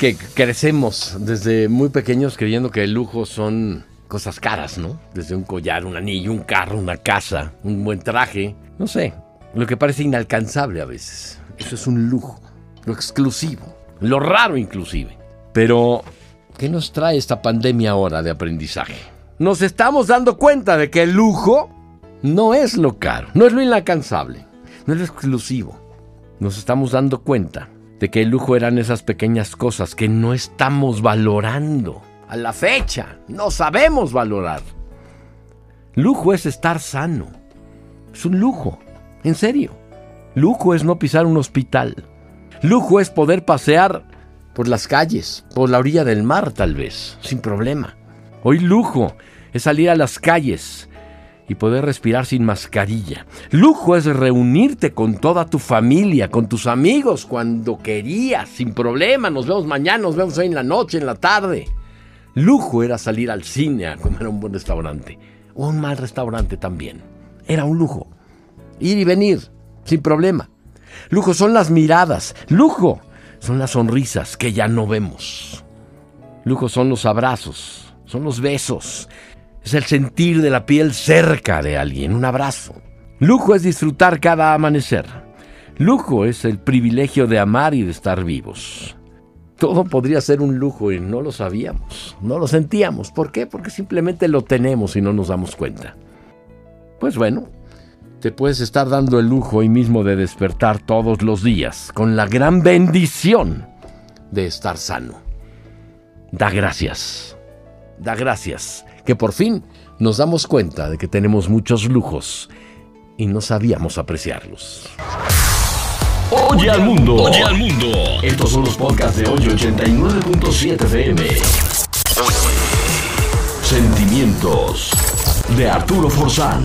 que crecemos desde muy pequeños creyendo que el lujo son cosas caras, ¿no? Desde un collar, un anillo, un carro, una casa, un buen traje, no sé, lo que parece inalcanzable a veces. Eso es un lujo, lo exclusivo, lo raro inclusive. Pero, ¿qué nos trae esta pandemia ahora de aprendizaje? Nos estamos dando cuenta de que el lujo no es lo caro, no es lo inalcanzable, no es lo exclusivo. Nos estamos dando cuenta de que el lujo eran esas pequeñas cosas que no estamos valorando a la fecha. No sabemos valorar. Lujo es estar sano. Es un lujo. En serio. Lujo es no pisar un hospital. Lujo es poder pasear por las calles, por la orilla del mar tal vez, sin problema. Hoy lujo es salir a las calles y poder respirar sin mascarilla. Lujo es reunirte con toda tu familia, con tus amigos cuando querías, sin problema. Nos vemos mañana, nos vemos hoy en la noche, en la tarde. Lujo era salir al cine a comer a un buen restaurante. O un mal restaurante también. Era un lujo. Ir y venir, sin problema. Lujo son las miradas. Lujo son las sonrisas que ya no vemos. Lujo son los abrazos, son los besos. Es el sentir de la piel cerca de alguien, un abrazo. Lujo es disfrutar cada amanecer. Lujo es el privilegio de amar y de estar vivos todo podría ser un lujo y no lo sabíamos, no lo sentíamos. ¿Por qué? Porque simplemente lo tenemos y no nos damos cuenta. Pues bueno, te puedes estar dando el lujo hoy mismo de despertar todos los días con la gran bendición de estar sano. Da gracias, da gracias, que por fin nos damos cuenta de que tenemos muchos lujos y no sabíamos apreciarlos. Oye al mundo. Oye al mundo. Estos son los podcasts de hoy 89.7 FM. Sentimientos de Arturo Forzán.